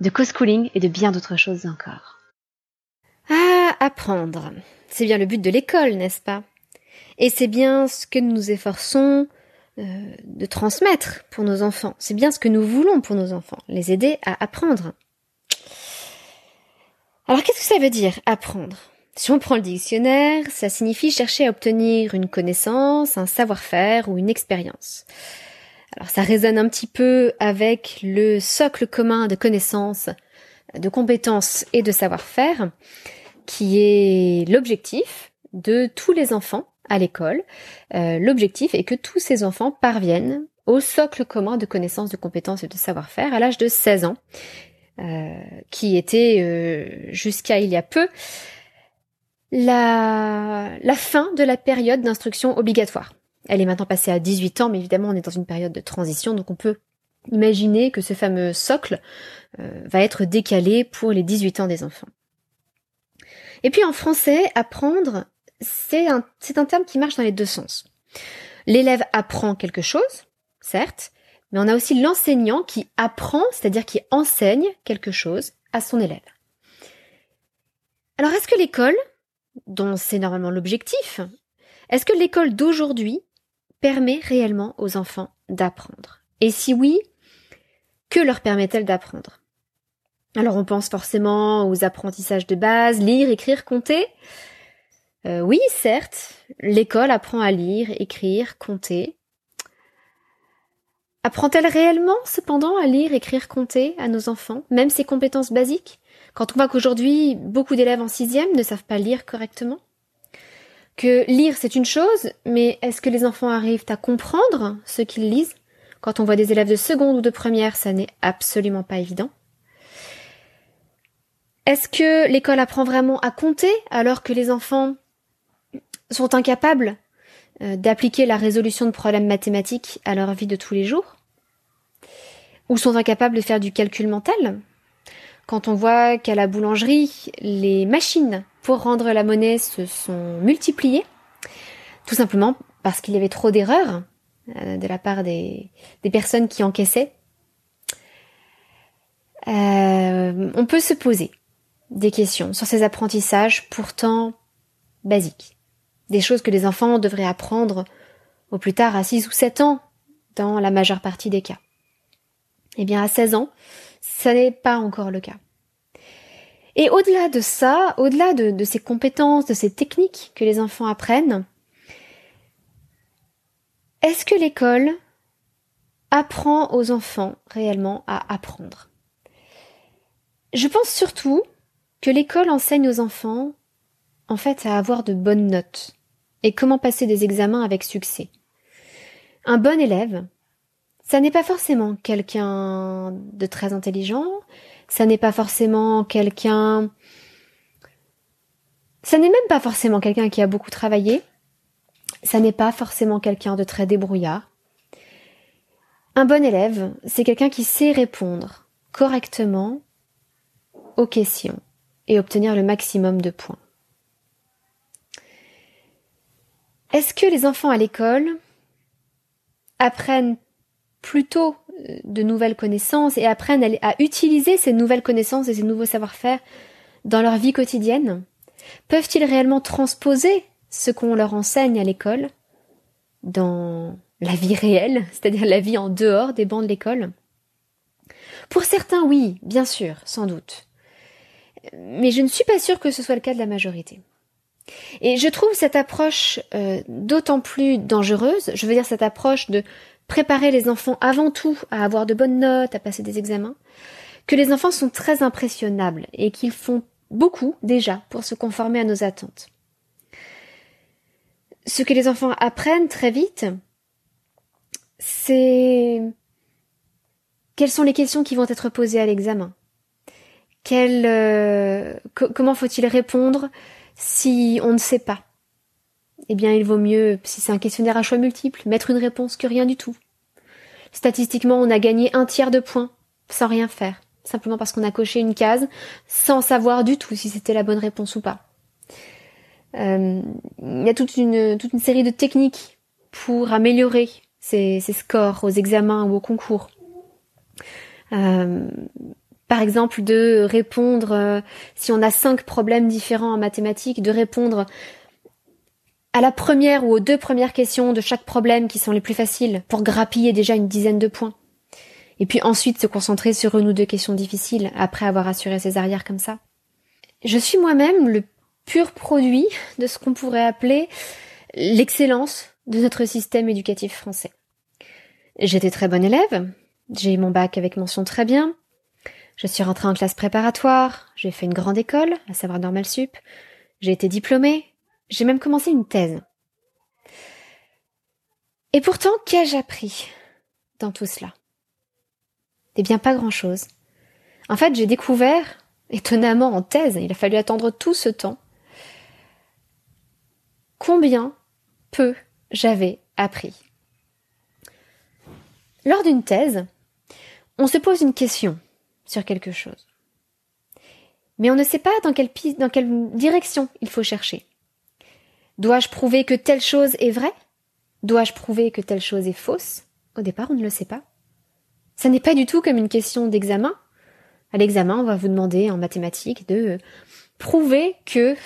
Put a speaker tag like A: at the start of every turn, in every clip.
A: de co-schooling et de bien d'autres choses encore.
B: Ah, apprendre. C'est bien le but de l'école, n'est-ce pas? Et c'est bien ce que nous nous efforçons euh, de transmettre pour nos enfants. C'est bien ce que nous voulons pour nos enfants, les aider à apprendre. Alors qu'est-ce que ça veut dire apprendre? Si on prend le dictionnaire, ça signifie chercher à obtenir une connaissance, un savoir-faire ou une expérience. Alors ça résonne un petit peu avec le socle commun de connaissances, de compétences et de savoir-faire, qui est l'objectif de tous les enfants à l'école. Euh, l'objectif est que tous ces enfants parviennent au socle commun de connaissances, de compétences et de savoir-faire à l'âge de 16 ans, euh, qui était euh, jusqu'à il y a peu la, la fin de la période d'instruction obligatoire. Elle est maintenant passée à 18 ans, mais évidemment on est dans une période de transition, donc on peut imaginer que ce fameux socle euh, va être décalé pour les 18 ans des enfants. Et puis en français, apprendre, c'est un, c'est un terme qui marche dans les deux sens. L'élève apprend quelque chose, certes, mais on a aussi l'enseignant qui apprend, c'est-à-dire qui enseigne quelque chose à son élève. Alors est-ce que l'école, dont c'est normalement l'objectif, est-ce que l'école d'aujourd'hui permet réellement aux enfants d'apprendre Et si oui, que leur permet-elle d'apprendre? Alors on pense forcément aux apprentissages de base, lire, écrire, compter. Euh, oui, certes, l'école apprend à lire, écrire, compter. Apprend-elle réellement, cependant, à lire, écrire, compter à nos enfants, même ces compétences basiques? Quand on voit qu'aujourd'hui, beaucoup d'élèves en sixième ne savent pas lire correctement que lire c'est une chose, mais est-ce que les enfants arrivent à comprendre ce qu'ils lisent Quand on voit des élèves de seconde ou de première, ça n'est absolument pas évident. Est-ce que l'école apprend vraiment à compter alors que les enfants sont incapables euh, d'appliquer la résolution de problèmes mathématiques à leur vie de tous les jours Ou sont incapables de faire du calcul mental Quand on voit qu'à la boulangerie, les machines pour rendre la monnaie se sont multipliés, tout simplement parce qu'il y avait trop d'erreurs euh, de la part des, personnes qui encaissaient. Euh, on peut se poser des questions sur ces apprentissages pourtant basiques. Des choses que les enfants devraient apprendre au plus tard à 6 ou 7 ans dans la majeure partie des cas. Eh bien à 16 ans, ça n'est pas encore le cas. Et au-delà de ça, au-delà de, ces compétences, de ces techniques que les enfants apprennent, est-ce que l'école apprend aux enfants réellement à apprendre? Je pense surtout que l'école enseigne aux enfants en fait à avoir de bonnes notes et comment passer des examens avec succès. Un bon élève, ça n'est pas forcément quelqu'un de très intelligent, ça n'est pas forcément quelqu'un... Ça n'est même pas forcément quelqu'un qui a beaucoup travaillé. Ça n'est pas forcément quelqu'un de très débrouillard. Un bon élève, c'est quelqu'un qui sait répondre correctement aux questions et obtenir le maximum de points. Est-ce que les enfants à l'école apprennent plutôt de nouvelles connaissances et apprennent à utiliser ces nouvelles connaissances et ces nouveaux savoir-faire dans leur vie quotidienne Peuvent-ils réellement transposer ce qu'on leur enseigne à l'école dans la vie réelle, c'est-à-dire la vie en dehors des bancs de l'école? Pour certains, oui, bien sûr, sans doute. Mais je ne suis pas sûre que ce soit le cas de la majorité. Et je trouve cette approche euh, d'autant plus dangereuse, je veux dire cette approche de préparer les enfants avant tout à avoir de bonnes notes, à passer des examens, que les enfants sont très impressionnables et qu'ils font beaucoup déjà pour se conformer à nos attentes. Ce que les enfants apprennent très vite, c'est quelles sont les questions qui vont être posées à l'examen quel, comment faut-il répondre si on ne sait pas? Eh bien, il vaut mieux, si c'est un questionnaire à choix multiples, mettre une réponse que rien du tout. Statistiquement, on a gagné un tiers de points sans rien faire, simplement parce qu'on a coché une case sans savoir du tout si c'était la bonne réponse ou pas. Euh, il y a toute une, série de techniques pour améliorer ces, scores aux examens ou au concours. Euh, par exemple, de répondre, euh, si on a cinq problèmes différents en mathématiques, de répondre à la première ou aux deux premières questions de chaque problème qui sont les plus faciles pour grappiller déjà une dizaine de points. Et puis ensuite se concentrer sur une ou deux questions difficiles après avoir assuré ses arrières comme ça. Je suis moi-même le pur produit de ce qu'on pourrait appeler l'excellence de notre système éducatif français. J'étais très bonne élève, j'ai eu mon bac avec mention très bien, je suis rentrée en classe préparatoire, j'ai fait une grande école, à savoir Normal Sup, j'ai été diplômée, j'ai même commencé une thèse. Et pourtant, qu'ai-je appris dans tout cela? Eh bien, pas grand-chose. En fait, j'ai découvert, étonnamment en thèse, il a fallu attendre tout ce temps, combien peu j'avais appris. Lors d'une thèse, on se pose une question sur quelque chose. Mais on ne sait pas dans quelle, dans quelle direction il faut chercher. Dois-je prouver que telle chose est vraie? Dois-je prouver que telle chose est fausse? Au départ, on ne le sait pas. Ça n'est pas du tout comme une question d'examen. À l'examen, on va vous demander en mathématiques de prouver que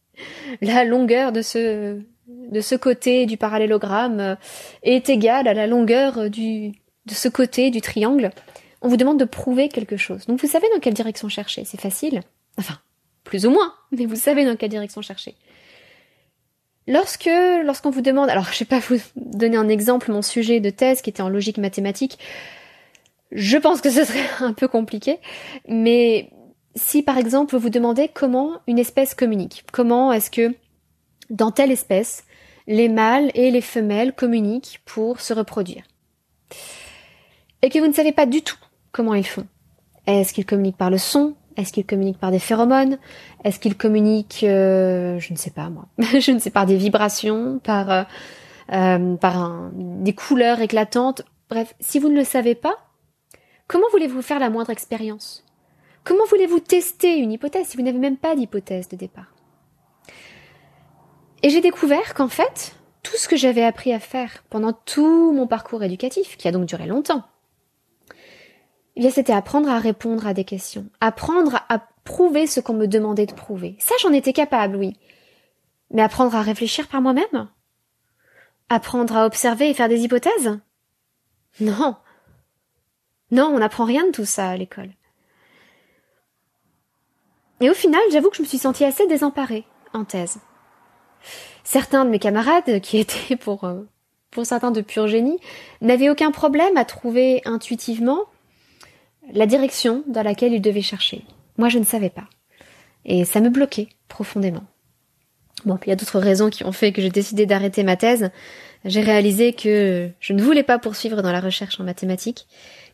B: la longueur de ce, côté du parallélogramme est égale à la longueur du, de ce côté du triangle. On vous demande de prouver quelque chose. Donc vous savez dans quelle direction chercher. C'est facile. Enfin, plus ou moins, mais vous savez dans quelle direction chercher. Lorsque, lorsqu'on vous demande, alors je vais pas vous donner un exemple, mon sujet de thèse qui était en logique mathématique, je pense que ce serait un peu compliqué, mais si par exemple vous demandez comment une espèce communique, comment est-ce que dans telle espèce, les mâles et les femelles communiquent pour se reproduire, et que vous ne savez pas du tout comment ils font, est-ce qu'ils communiquent par le son, est-ce qu'ils communiquent par des phéromones? Est-ce qu'ils communiquent, euh, je ne sais pas moi, je ne sais par des vibrations, par euh, euh, par des couleurs éclatantes. Bref, si vous ne le savez pas, comment voulez-vous faire la moindre expérience? Comment voulez-vous tester une hypothèse si vous n'avez même pas d'hypothèse de départ? Et j'ai découvert qu'en fait, tout ce que j'avais appris à faire pendant tout mon parcours éducatif, qui a donc duré longtemps, eh c'était apprendre à répondre à des questions, apprendre à prouver ce qu'on me demandait de prouver. Ça, j'en étais capable, oui. Mais apprendre à réfléchir par moi-même? Apprendre à observer et faire des hypothèses? Non. Non, on n'apprend rien de tout ça à l'école. Et au final, j'avoue que je me suis sentie assez désemparée en thèse. Certains de mes camarades, qui étaient pour, euh, pour certains de pur génie, n'avaient aucun problème à trouver intuitivement la direction dans laquelle il devait chercher. Moi, je ne savais pas. Et ça me bloquait profondément. Bon, il y a d'autres raisons qui ont fait que j'ai décidé d'arrêter ma thèse. J'ai réalisé que je ne voulais pas poursuivre dans la recherche en mathématiques,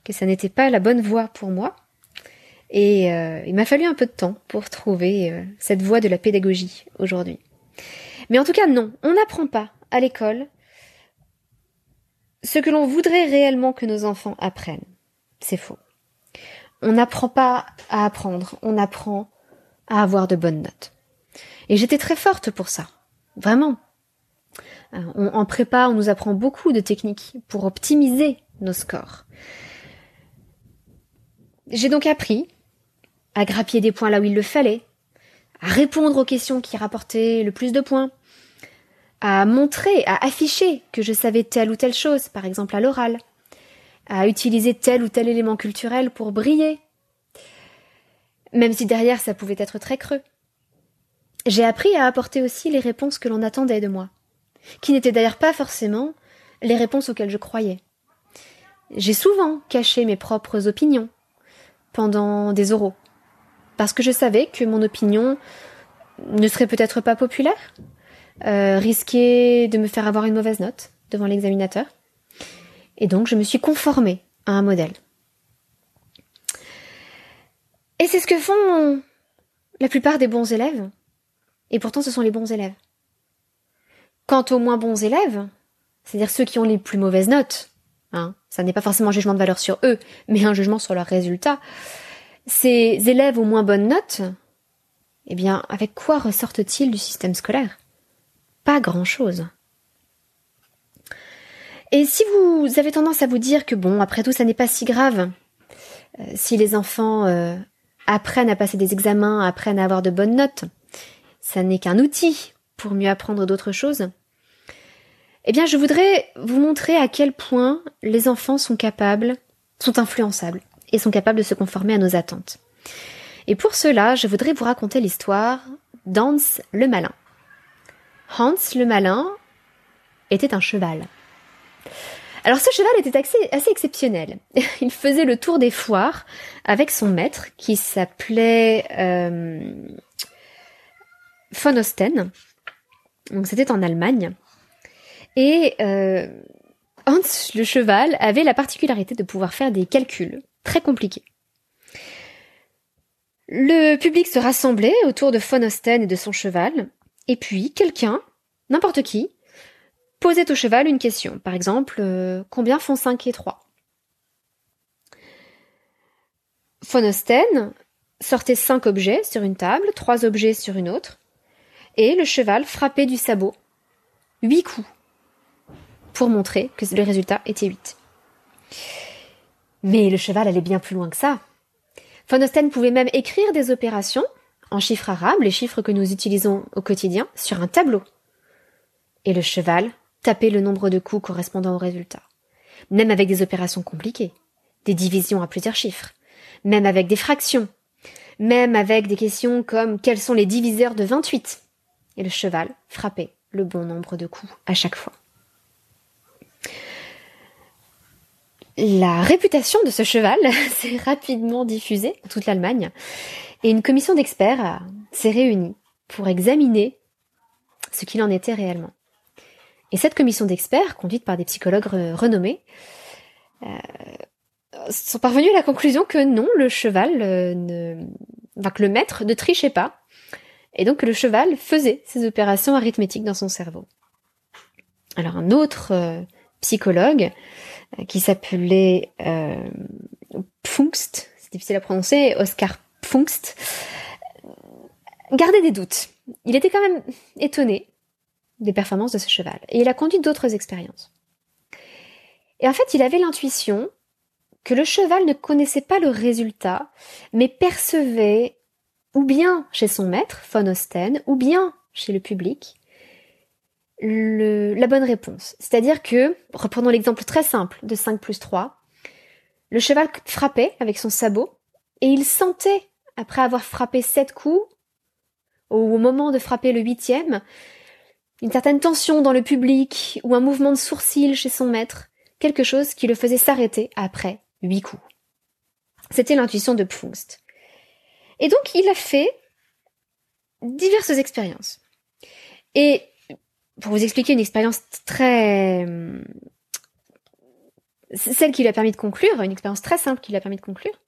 B: que ça n'était pas la bonne voie pour moi. Et euh, il m'a fallu un peu de temps pour trouver euh, cette voie de la pédagogie aujourd'hui. Mais en tout cas, non, on n'apprend pas à l'école ce que l'on voudrait réellement que nos enfants apprennent. C'est faux on n'apprend pas à apprendre, on apprend à avoir de bonnes notes. Et j'étais très forte pour ça, vraiment. Euh, en prépa, on nous apprend beaucoup de techniques pour optimiser nos scores. J'ai donc appris à grappiller des points là où il le fallait, à répondre aux questions qui rapportaient le plus de points, à montrer, à afficher que je savais telle ou telle chose, par exemple à l'oral, à utiliser tel ou tel élément culturel pour briller. Même si derrière ça pouvait être très creux. J'ai appris à apporter aussi les réponses que l'on attendait de moi, qui n'étaient d'ailleurs pas forcément les réponses auxquelles je croyais. J'ai souvent caché mes propres opinions pendant des oraux, parce que je savais que mon opinion ne serait peut-être pas populaire, euh, risquait de me faire avoir une mauvaise note devant l'examinateur. Et donc je me suis conformée à un modèle. Et c'est ce que font la plupart des bons élèves. Et pourtant, ce sont les bons élèves. Quant aux moins bons élèves, c'est-à-dire ceux qui ont les plus mauvaises notes, hein, ça n'est pas forcément un jugement de valeur sur eux, mais un jugement sur leurs résultats, ces élèves aux moins bonnes notes, eh bien, avec quoi ressortent-ils du système scolaire? Pas grand-chose. Et si vous avez tendance à vous dire que bon, après tout, ça n'est pas si grave, euh, si les enfants euh, apprennent à passer des examens, apprennent à avoir de bonnes notes, ça n'est qu'un outil pour mieux apprendre d'autres choses. Eh bien, je voudrais vous montrer à quel point les enfants sont capables, sont influençables et sont capables de se conformer à nos attentes. Et pour cela, je voudrais vous raconter l'histoire d'Hans le Malin. Hans le Malin était un cheval. Alors ce cheval était assez, exceptionnel. Il faisait le tour des foires avec son maître qui s'appelait euh, von Osten. Donc c'était en Allemagne. Et euh, Hans le cheval avait la particularité de pouvoir faire des calculs très compliqués. Le public se rassemblait autour de von Osten et de son cheval, et puis quelqu'un, n'importe qui, posait au cheval une question. Par exemple, euh, combien font 5 et 3 Von Osten sortait cinq objets sur une table, trois objets sur une autre, et le cheval frappait du sabot huit coups pour montrer que le résultat était 8. Mais le cheval allait bien plus loin que ça. Von Osten pouvait même écrire des opérations en chiffres arabes, les chiffres que nous utilisons au quotidien, sur un tableau. Et le cheval tapait le nombre de coups correspondant au résultat. Même avec des opérations compliquées, des divisions à plusieurs chiffres, même avec des fractions, même avec des questions comme quels sont les diviseurs de 28. Et le cheval frappait le bon nombre de coups à chaque fois. La réputation de ce cheval s'est rapidement diffusée dans toute l'Allemagne et une commission d'experts s'est réunie pour examiner ce qu'il en était réellement. Et cette commission d'experts, conduite par des psychologues renommés, euh, sont parvenus à la conclusion que non, le cheval euh, ne, que le maître ne trichait pas, et donc que le cheval faisait ses opérations arithmétiques dans son cerveau. Alors un autre euh, psychologue qui s'appelait Pfungst, c'est difficile à prononcer, Oscar Pfungst, gardait des doutes. Il était quand même étonné des performances de ce cheval. Et il a conduit d'autres expériences. Et en fait, il avait l'intuition que le cheval ne connaissait pas le résultat, mais percevait, ou bien chez son maître, von Osten, ou bien chez le public, le, la bonne réponse. C'est-à-dire que, reprenons l'exemple très simple de 5 plus 3, le cheval frappait avec son sabot et il sentait, après avoir frappé sept coups, au moment de frapper le huitième, une certaine tension dans le public ou un mouvement de sourcil chez son maître, quelque chose qui le faisait s'arrêter après huit coups. C'était l'intuition de Pfungst. Et donc il a fait diverses expériences. Et pour vous expliquer une expérience très... celle qui lui a permis de conclure, une expérience très simple qui lui a permis de conclure,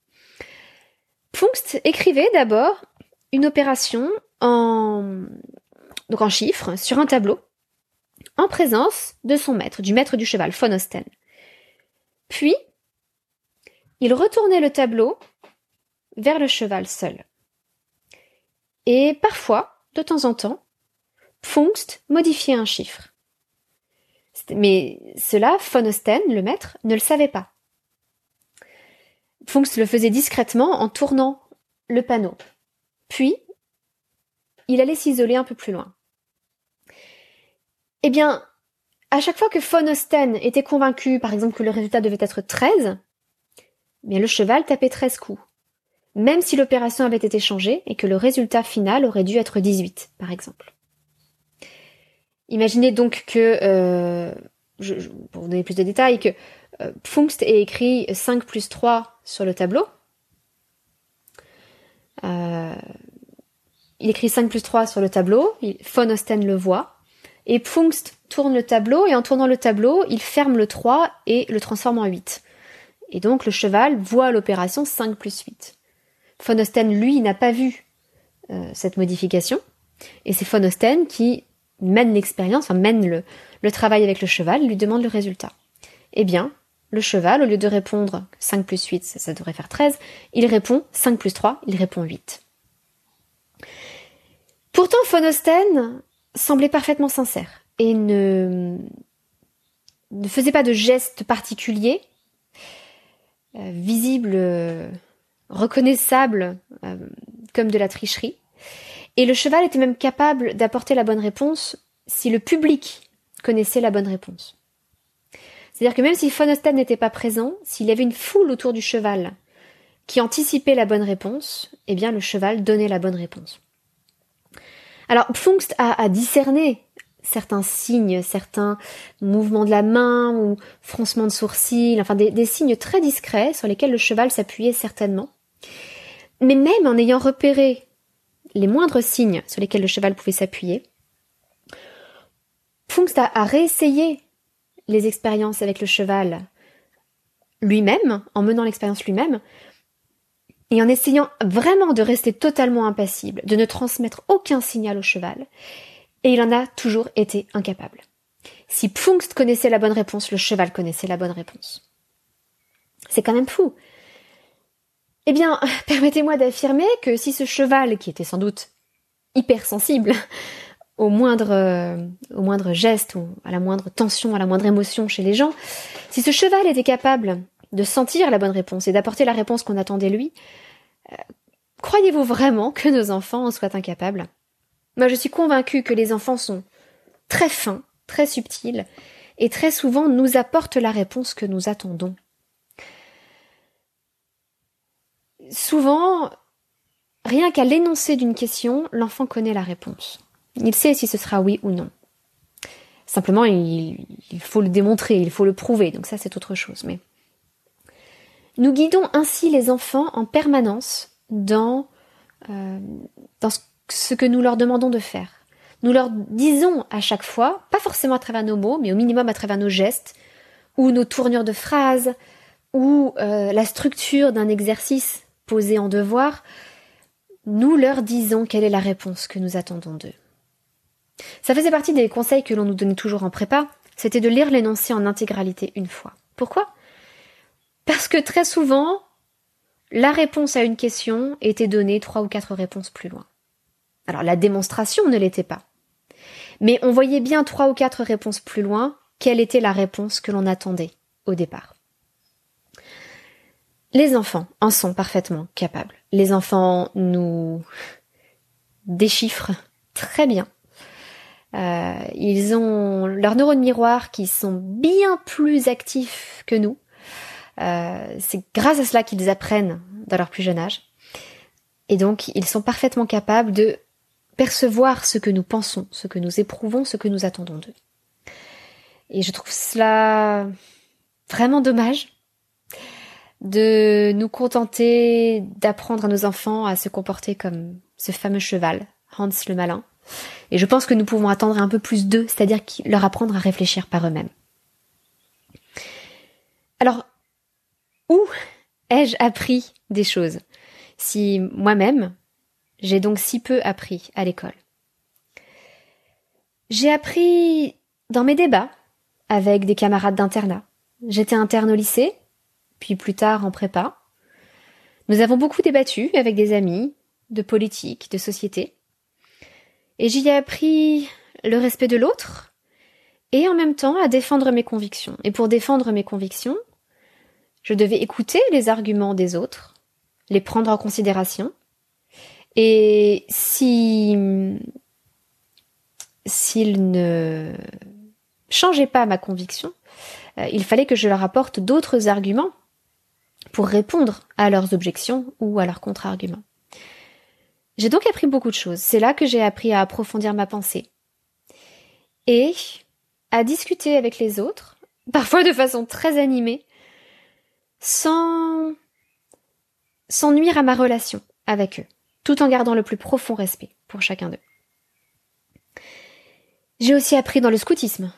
B: Pfungst écrivait d'abord une opération en, donc en chiffres, sur un tableau, en présence de son maître, du maître du cheval, von Osten. Puis, il retournait le tableau vers le cheval seul. Et parfois, de temps en temps, Pfungst modifiait un chiffre. Mais cela, von Osten, le maître, ne le savait pas. Pfungst le faisait discrètement en tournant le panneau. Puis, il allait s'isoler un peu plus loin. Eh bien, à chaque fois que von Osten était convaincu, par exemple, que le résultat devait être 13, bien le cheval tapait 13 coups. Même si l'opération avait été changée et que le résultat final aurait dû être 18, par exemple. Imaginez donc que, euh, je, pour vous donner plus de détails, que euh, Pfungst ait écrit 5 plus 3 sur le tableau. Euh, il écrit 5 plus 3 sur le tableau, von Osten le voit, et Pfungst tourne le tableau, et en tournant le tableau, il ferme le 3 et le transforme en 8. Et donc le cheval voit l'opération 5 plus 8. Phonosten, lui, n'a pas vu euh, cette modification. Et c'est Phonosten qui mène l'expérience, enfin mène le, le travail avec le cheval, lui demande le résultat. Eh bien, le cheval, au lieu de répondre 5 plus 8, ça, devrait faire 13, il répond 5 plus 3, il répond 8. Pourtant, Phonosten semblait parfaitement sincère et ne, ne faisait pas de gestes particuliers, euh, visibles, euh, reconnaissables, euh, comme de la tricherie. Et le cheval était même capable d'apporter la bonne réponse si le public connaissait la bonne réponse. C'est-à-dire que même si Phonostan n'était pas présent, s'il y avait une foule autour du cheval qui anticipait la bonne réponse, eh bien le cheval donnait la bonne réponse. Alors Pfungst a, discerné certains signes, certains mouvements de la main ou froncements de sourcils, enfin des signes très discrets sur lesquels le cheval s'appuyait certainement. Mais même en ayant repéré les moindres signes sur lesquels le cheval pouvait s'appuyer, Pfungst a, réessayé les expériences avec le cheval lui-même, en menant l'expérience lui-même, et en essayant vraiment de rester totalement impassible, de ne transmettre aucun signal au cheval, et il en a toujours été incapable. Si Pfungst connaissait la bonne réponse, le cheval connaissait la bonne réponse. C'est quand même fou. Eh bien, permettez-moi d'affirmer que si ce cheval, qui était sans doute hypersensible au moindre, euh, au moindre geste ou à la moindre tension, à la moindre émotion chez les gens, si ce cheval était capable de sentir la bonne réponse et d'apporter la réponse qu'on attendait lui, euh, croyez-vous vraiment que nos enfants en soient incapables? Moi, je suis convaincue que les enfants sont très fins, très subtils, et très souvent nous apportent la réponse que nous attendons. Souvent, rien qu'à l'énoncé d'une question, l'enfant connaît la réponse. Il sait si ce sera oui ou non. Simplement, il, faut le démontrer, il faut le prouver, donc ça c'est autre chose. Mais nous guidons ainsi les enfants en permanence dans, euh, ce que nous leur demandons de faire. Nous leur disons à chaque fois, pas forcément à travers nos mots, mais au minimum à travers nos gestes, ou nos tournures de phrases, ou euh, la structure d'un exercice posé en devoir, nous leur disons quelle est la réponse que nous attendons d'eux. Ça faisait partie des conseils que l'on nous donnait toujours en prépa, c'était de lire l'énoncé en intégralité une fois. Pourquoi? Parce que très souvent, la réponse à une question était donnée trois ou quatre réponses plus loin. Alors la démonstration ne l'était pas. Mais on voyait bien trois ou quatre réponses plus loin quelle était la réponse que l'on attendait au départ. Les enfants en sont parfaitement capables. Les enfants nous déchiffrent très bien euh, ils ont leurs neurones miroirs qui sont bien plus actifs que nous. Euh, c'est grâce à cela qu'ils apprennent dans leur plus jeune âge. Et donc, ils sont parfaitement capables de percevoir ce que nous pensons, ce que nous éprouvons, ce que nous attendons d'eux. Et je trouve cela vraiment dommage de nous contenter d'apprendre à nos enfants à se comporter comme ce fameux cheval, Hans le malin, et je pense que nous pouvons attendre un peu plus d'eux, c'est-à-dire leur apprendre à réfléchir par eux-mêmes. Alors, où ai-je appris des choses? Si moi-même, j'ai donc si peu appris à l'école J'ai appris dans mes débats avec des camarades d'internat. J'étais interne au lycée, puis plus tard en prépa. Nous avons beaucoup débattu avec des amis, de politique, de société. Et j'y ai appris le respect de l'autre et en même temps à défendre mes convictions. Et pour défendre mes convictions, je devais écouter les arguments des autres, les prendre en considération. Et si s'ils ne changeaient pas ma conviction, euh, il fallait que je leur apporte d'autres arguments pour répondre à leurs objections ou à leurs contre-arguments. J'ai donc appris beaucoup de choses. C'est là que j'ai appris à approfondir ma pensée. Et à discuter avec les autres, parfois de façon très animée, sans, sans nuire à ma relation avec eux, tout en gardant le plus profond respect pour chacun d'eux. J'ai aussi appris dans le scoutisme,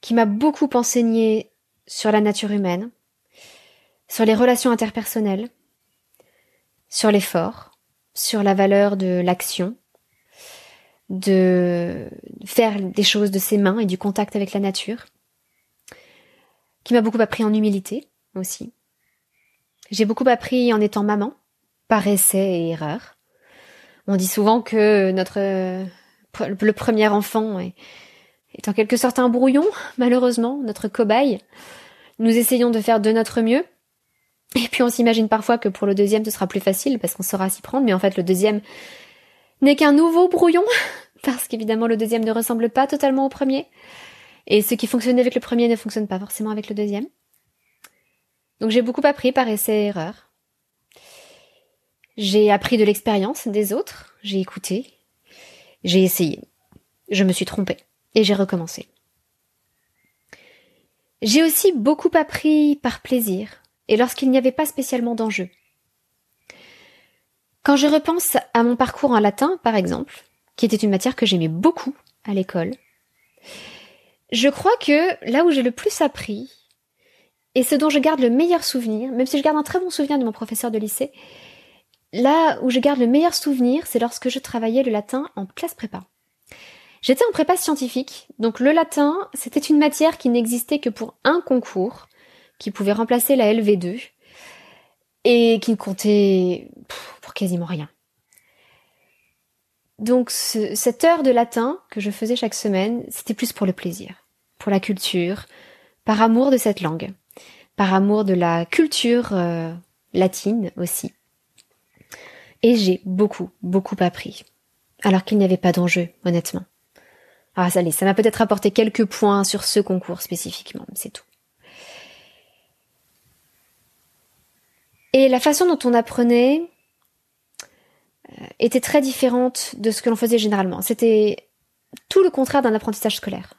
B: qui m'a beaucoup enseigné sur la nature humaine, sur les relations interpersonnelles, sur l'effort, sur la valeur de l'action, de faire des choses de ses mains et du contact avec la nature, qui m'a beaucoup appris en humilité aussi. J'ai beaucoup appris en étant maman, par essai et erreur. On dit souvent que notre le premier enfant est, est en quelque sorte un brouillon, malheureusement, notre cobaye. Nous essayons de faire de notre mieux. Et puis on s'imagine parfois que pour le deuxième ce sera plus facile parce qu'on saura s'y prendre, mais en fait le deuxième n'est qu'un nouveau brouillon, parce qu'évidemment le deuxième ne ressemble pas totalement au premier. Et ce qui fonctionnait avec le premier ne fonctionne pas forcément avec le deuxième. Donc j'ai beaucoup appris par essai et erreur. J'ai appris de l'expérience des autres, j'ai écouté, j'ai essayé, je me suis trompée et j'ai recommencé. J'ai aussi beaucoup appris par plaisir et lorsqu'il n'y avait pas spécialement d'enjeu. Quand je repense à mon parcours en latin, par exemple, qui était une matière que j'aimais beaucoup à l'école, je crois que là où j'ai le plus appris, et ce dont je garde le meilleur souvenir, même si je garde un très bon souvenir de mon professeur de lycée, là où je garde le meilleur souvenir, c'est lorsque je travaillais le latin en classe prépa. J'étais en prépa scientifique, donc le latin, c'était une matière qui n'existait que pour un concours, qui pouvait remplacer la LV2, et qui ne comptait pour quasiment rien. Donc cette heure de latin que je faisais chaque semaine, c'était plus pour le plaisir, pour la culture, par amour de cette langue par amour de la culture euh, latine aussi. Et j'ai beaucoup, beaucoup appris. Alors qu'il n'y avait pas d'enjeu, honnêtement. Ah, ça, ça m'a peut-être apporté quelques points sur ce concours spécifiquement, c'est tout. Et la façon dont on apprenait euh, était très différente de ce que l'on faisait généralement. C'était tout le contraire d'un apprentissage scolaire.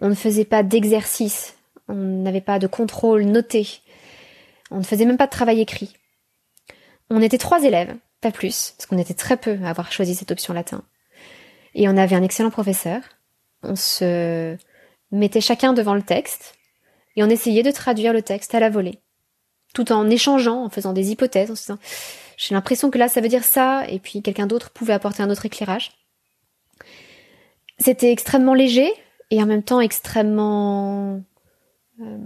B: On ne faisait pas d'exercice on n'avait pas de contrôle noté, on ne faisait même pas de travail écrit. On était trois élèves, pas plus, parce qu'on était très peu à avoir choisi cette option latin. Et on avait un excellent professeur. On se mettait chacun devant le texte et on essayait de traduire le texte à la volée, tout en échangeant, en faisant des hypothèses, en se disant j'ai l'impression que là ça veut dire ça, et puis quelqu'un d'autre pouvait apporter un autre éclairage. C'était extrêmement léger et en même temps extrêmement euh,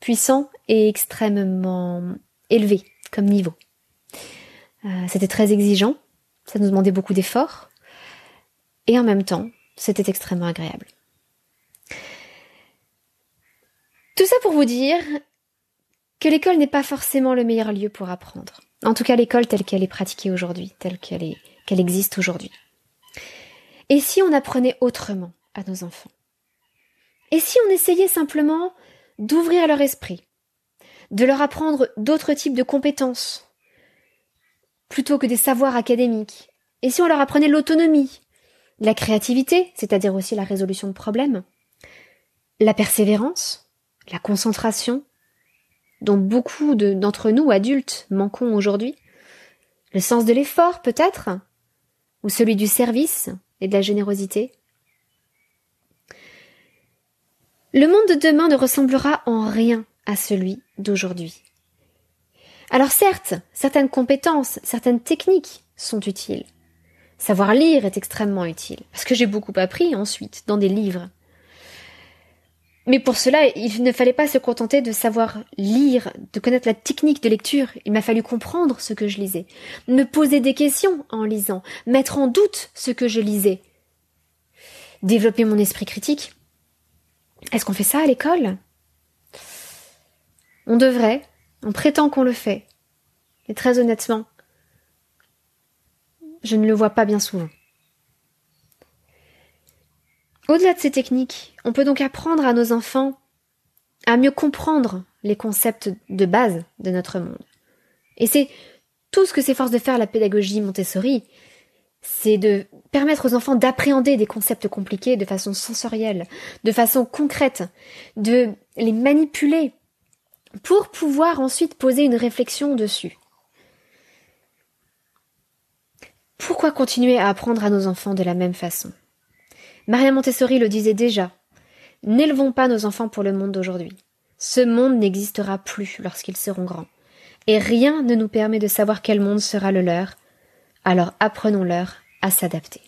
B: puissant et extrêmement élevé comme niveau. Euh, c'était très exigeant, ça nous demandait beaucoup d'efforts, et en même temps, c'était extrêmement agréable. Tout ça pour vous dire que l'école n'est pas forcément le meilleur lieu pour apprendre. En tout cas, l'école telle qu'elle est pratiquée aujourd'hui, telle qu'elle existe aujourd'hui. Et si on apprenait autrement à nos enfants? Et si on essayait simplement d'ouvrir leur esprit, de leur apprendre d'autres types de compétences, plutôt que des savoirs académiques, et si on leur apprenait l'autonomie, la créativité, c'est-à-dire aussi la résolution de problèmes, la persévérance, la concentration, dont beaucoup d'entre nous, adultes, manquons aujourd'hui, le sens de l'effort peut-être, ou celui du service et de la générosité, Le monde de demain ne ressemblera en rien à celui d'aujourd'hui. Alors certes, certaines compétences, certaines techniques sont utiles. Savoir lire est extrêmement utile, parce que j'ai beaucoup appris ensuite dans des livres. Mais pour cela, il ne fallait pas se contenter de savoir lire, de connaître la technique de lecture, il m'a fallu comprendre ce que je lisais, me poser des questions en lisant, mettre en doute ce que je lisais, développer mon esprit critique, est-ce qu'on fait ça à l'école? On devrait, on prétend qu'on le fait. Mais très honnêtement, je ne le vois pas bien souvent. Au-delà de ces techniques, on peut donc apprendre à nos enfants à mieux comprendre les concepts de base de notre monde. Et c'est tout ce que s'efforce de faire la pédagogie Montessori, c'est de permettre aux enfants d'appréhender des concepts compliqués de façon sensorielle, de façon concrète, de les manipuler pour pouvoir ensuite poser une réflexion dessus. Pourquoi continuer à apprendre à nos enfants de la même façon? Maria Montessori le disait déjà. N'élevons pas nos enfants pour le monde d'aujourd'hui. Ce monde n'existera plus lorsqu'ils seront grands. et rien ne nous permet de savoir quel monde sera le leur, alors apprenons-leur à s'adapter.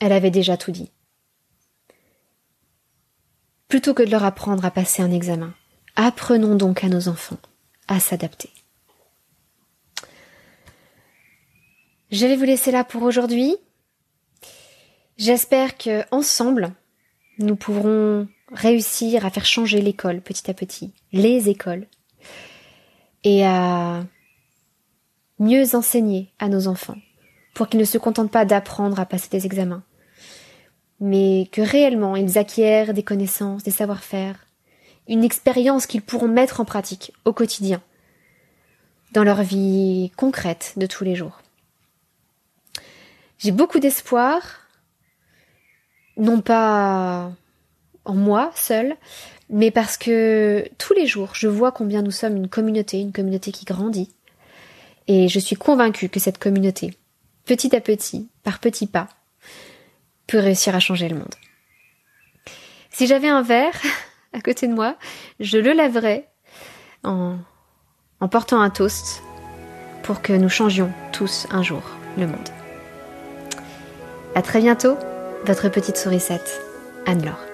B: Elle avait déjà tout dit. Plutôt que de leur apprendre à passer un examen, apprenons donc à nos enfants à s'adapter. Je vais vous laisser là pour aujourd'hui. J'espère que ensemble, nous pourrons réussir à faire changer l'école petit à petit, les écoles, et à mieux enseigner à nos enfants pour qu'ils ne se contentent pas d'apprendre à passer des examens, mais que réellement ils acquièrent des connaissances, des savoir-faire, une expérience qu'ils pourront mettre en pratique au quotidien, dans leur vie concrète de tous les jours. J'ai beaucoup d'espoir, non pas en moi seule, mais parce que tous les jours, je vois combien nous sommes une communauté, une communauté qui grandit. Et je suis convaincue que cette communauté, petit à petit, par petits pas, peut réussir à changer le monde. Si j'avais un verre à côté de moi, je le laverais en, en portant un toast pour que nous changions tous un jour le monde. À très bientôt, votre petite sourisette, Anne-Laure.